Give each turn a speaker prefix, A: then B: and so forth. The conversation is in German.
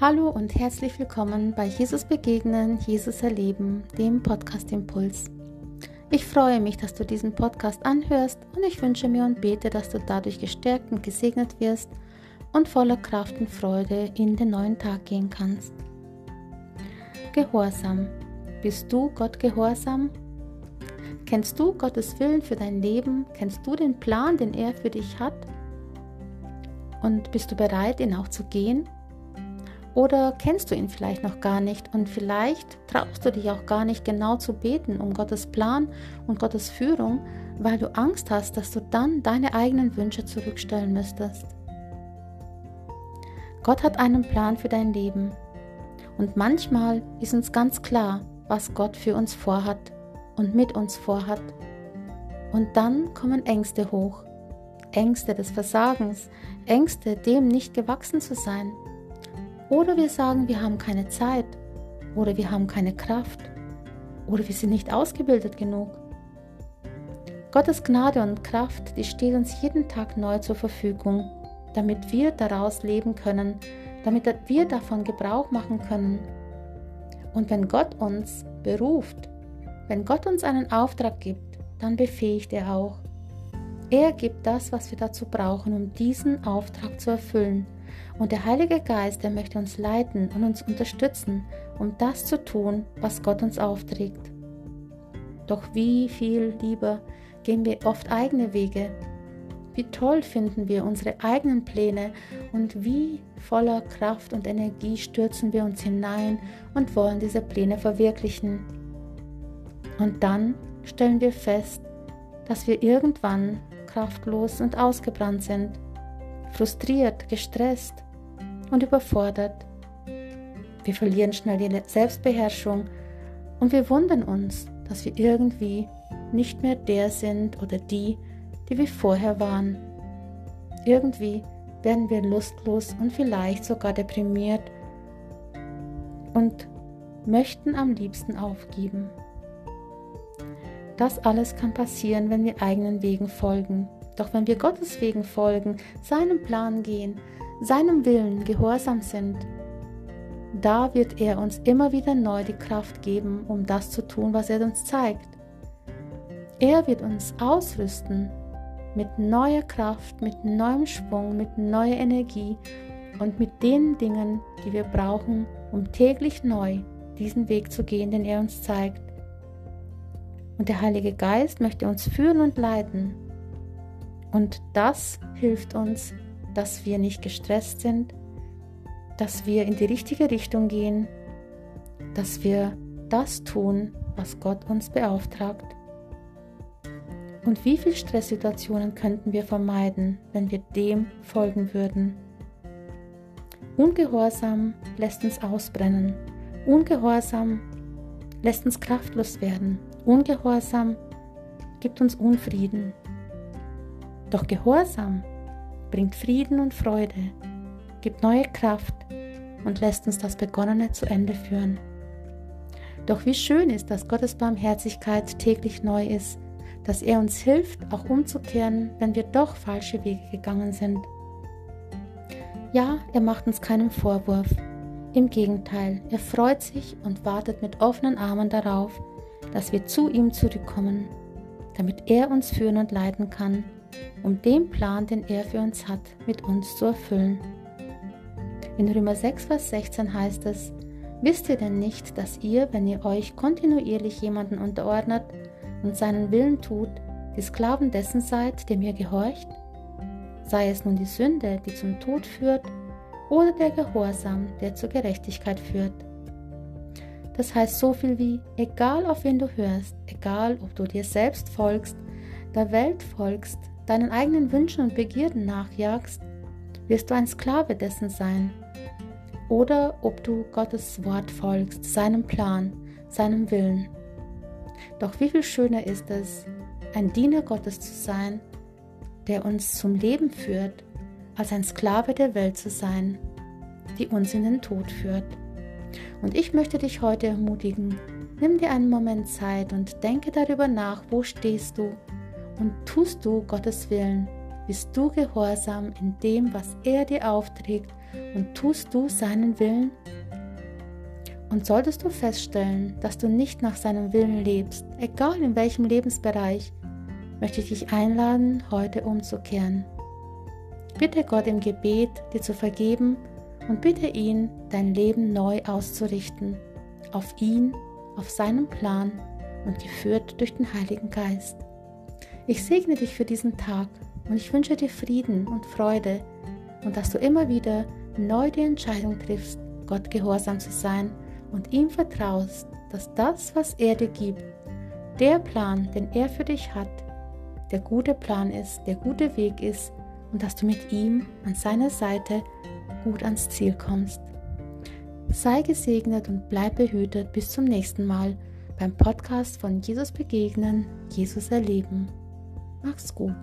A: Hallo und herzlich willkommen bei Jesus Begegnen, Jesus Erleben, dem Podcast Impuls. Ich freue mich, dass du diesen Podcast anhörst und ich wünsche mir und bete, dass du dadurch gestärkt und gesegnet wirst und voller Kraft und Freude in den neuen Tag gehen kannst. Gehorsam. Bist du Gott gehorsam? Kennst du Gottes Willen für dein Leben? Kennst du den Plan, den er für dich hat? Und bist du bereit, ihn auch zu gehen? Oder kennst du ihn vielleicht noch gar nicht? Und vielleicht traust du dich auch gar nicht genau zu beten um Gottes Plan und Gottes Führung, weil du Angst hast, dass du dann deine eigenen Wünsche zurückstellen müsstest. Gott hat einen Plan für dein Leben. Und manchmal ist uns ganz klar, was Gott für uns vorhat und mit uns vorhat. Und dann kommen Ängste hoch, Ängste des Versagens, Ängste, dem nicht gewachsen zu sein oder wir sagen, wir haben keine Zeit. Oder wir haben keine Kraft. Oder wir sind nicht ausgebildet genug. Gottes Gnade und Kraft, die steht uns jeden Tag neu zur Verfügung, damit wir daraus leben können, damit wir davon Gebrauch machen können. Und wenn Gott uns beruft, wenn Gott uns einen Auftrag gibt, dann befähigt er auch. Er gibt das, was wir dazu brauchen, um diesen Auftrag zu erfüllen. Und der Heilige Geist, der möchte uns leiten und uns unterstützen, um das zu tun, was Gott uns aufträgt. Doch wie viel lieber gehen wir oft eigene Wege. Wie toll finden wir unsere eigenen Pläne und wie voller Kraft und Energie stürzen wir uns hinein und wollen diese Pläne verwirklichen. Und dann stellen wir fest, dass wir irgendwann kraftlos und ausgebrannt sind frustriert, gestresst und überfordert. Wir verlieren schnell die Selbstbeherrschung und wir wundern uns, dass wir irgendwie nicht mehr der sind oder die, die wir vorher waren. Irgendwie werden wir lustlos und vielleicht sogar deprimiert und möchten am liebsten aufgeben. Das alles kann passieren, wenn wir eigenen Wegen folgen doch wenn wir Gottes Wegen folgen, seinem Plan gehen, seinem Willen gehorsam sind, da wird er uns immer wieder neu die Kraft geben, um das zu tun, was er uns zeigt. Er wird uns ausrüsten mit neuer Kraft, mit neuem Schwung, mit neuer Energie und mit den Dingen, die wir brauchen, um täglich neu diesen Weg zu gehen, den er uns zeigt. Und der Heilige Geist möchte uns führen und leiten und das hilft uns, dass wir nicht gestresst sind, dass wir in die richtige Richtung gehen, dass wir das tun, was Gott uns beauftragt. Und wie viele Stresssituationen könnten wir vermeiden, wenn wir dem folgen würden? Ungehorsam lässt uns ausbrennen. Ungehorsam lässt uns kraftlos werden. Ungehorsam gibt uns Unfrieden. Doch Gehorsam bringt Frieden und Freude, gibt neue Kraft und lässt uns das Begonnene zu Ende führen. Doch wie schön ist, dass Gottes Barmherzigkeit täglich neu ist, dass er uns hilft, auch umzukehren, wenn wir doch falsche Wege gegangen sind. Ja, er macht uns keinen Vorwurf. Im Gegenteil, er freut sich und wartet mit offenen Armen darauf, dass wir zu ihm zurückkommen, damit er uns führen und leiten kann um den Plan, den er für uns hat, mit uns zu erfüllen. In Römer 6, Vers 16 heißt es, Wisst ihr denn nicht, dass ihr, wenn ihr euch kontinuierlich jemanden unterordnet und seinen Willen tut, die Sklaven dessen seid, dem ihr gehorcht? Sei es nun die Sünde, die zum Tod führt, oder der Gehorsam, der zur Gerechtigkeit führt. Das heißt so viel wie, egal auf wen du hörst, egal ob du dir selbst folgst, der Welt folgst, deinen eigenen Wünschen und Begierden nachjagst, wirst du ein Sklave dessen sein. Oder ob du Gottes Wort folgst, seinem Plan, seinem Willen. Doch wie viel schöner ist es, ein Diener Gottes zu sein, der uns zum Leben führt, als ein Sklave der Welt zu sein, die uns in den Tod führt. Und ich möchte dich heute ermutigen, nimm dir einen Moment Zeit und denke darüber nach, wo stehst du und tust du Gottes Willen, bist du gehorsam in dem, was er dir aufträgt und tust du seinen Willen? Und solltest du feststellen, dass du nicht nach seinem Willen lebst, egal in welchem Lebensbereich, möchte ich dich einladen, heute umzukehren. Bitte Gott im Gebet, dir zu vergeben und bitte ihn, dein Leben neu auszurichten, auf ihn, auf seinen Plan und geführt durch den Heiligen Geist. Ich segne dich für diesen Tag und ich wünsche dir Frieden und Freude und dass du immer wieder neu die Entscheidung triffst, Gott gehorsam zu sein und ihm vertraust, dass das, was er dir gibt, der Plan, den er für dich hat, der gute Plan ist, der gute Weg ist und dass du mit ihm an seiner Seite gut ans Ziel kommst. Sei gesegnet und bleib behütet bis zum nächsten Mal beim Podcast von Jesus begegnen, Jesus erleben. Mach's gut.